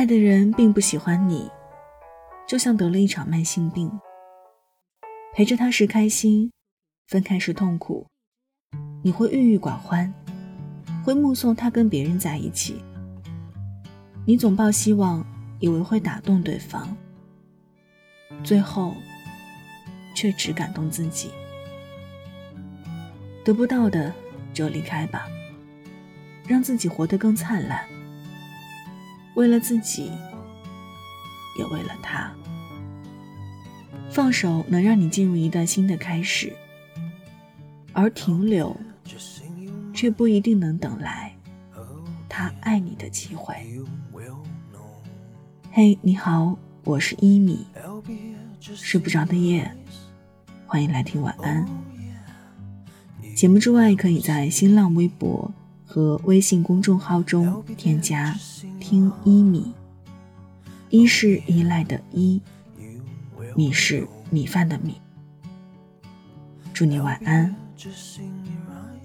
爱的人并不喜欢你，就像得了一场慢性病。陪着他时开心，分开时痛苦，你会郁郁寡欢，会目送他跟别人在一起。你总抱希望，以为会打动对方，最后却只感动自己。得不到的就离开吧，让自己活得更灿烂。为了自己，也为了他。放手能让你进入一段新的开始，而停留却不一定能等来他爱你的机会。嘿，你好，我是一米，睡不着的夜，欢迎来听晚安。节目之外，可以在新浪微博和微信公众号中添加“听一米”，一是依赖的依。米是米饭的米。祝你晚安，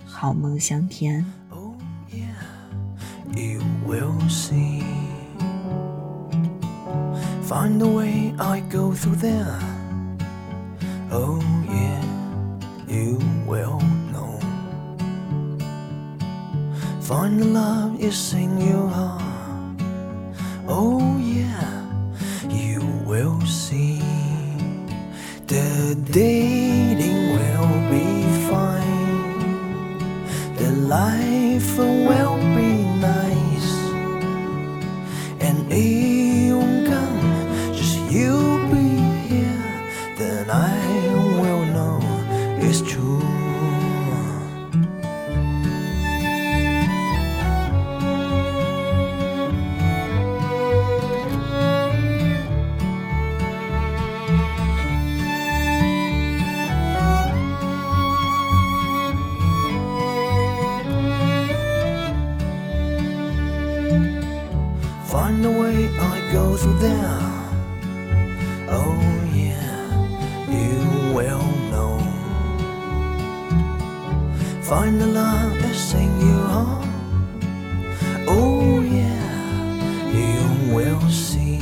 好梦香甜。You will see. Find the way I go through there. Oh yeah, you will know. Find the love you sing your heart. Oh yeah, you will see. The dating will be fine. The life will be nice. And it won't come, just you Find the way I go through there. Oh yeah, you will know. Find the love that sing you home. Oh yeah, you will see.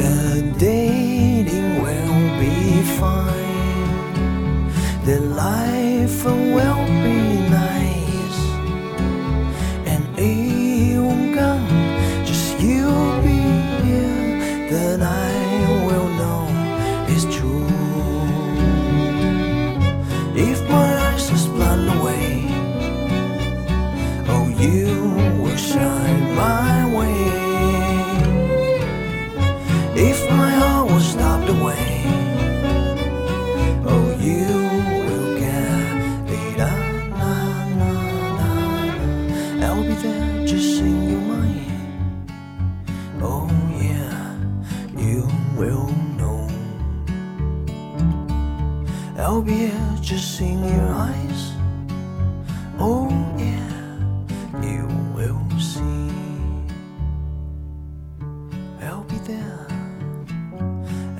The dating will be fine. The life will 的那 will know. I'll be here just seeing your eyes. Oh yeah, you will see. I'll be there.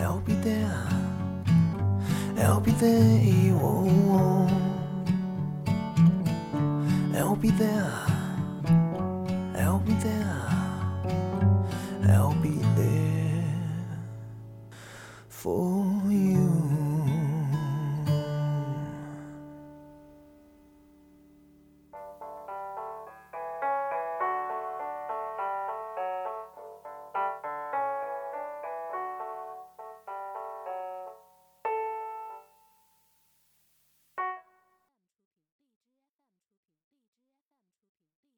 I'll be there. I'll be there. Oh, oh. I'll be there. I'll be there. for you.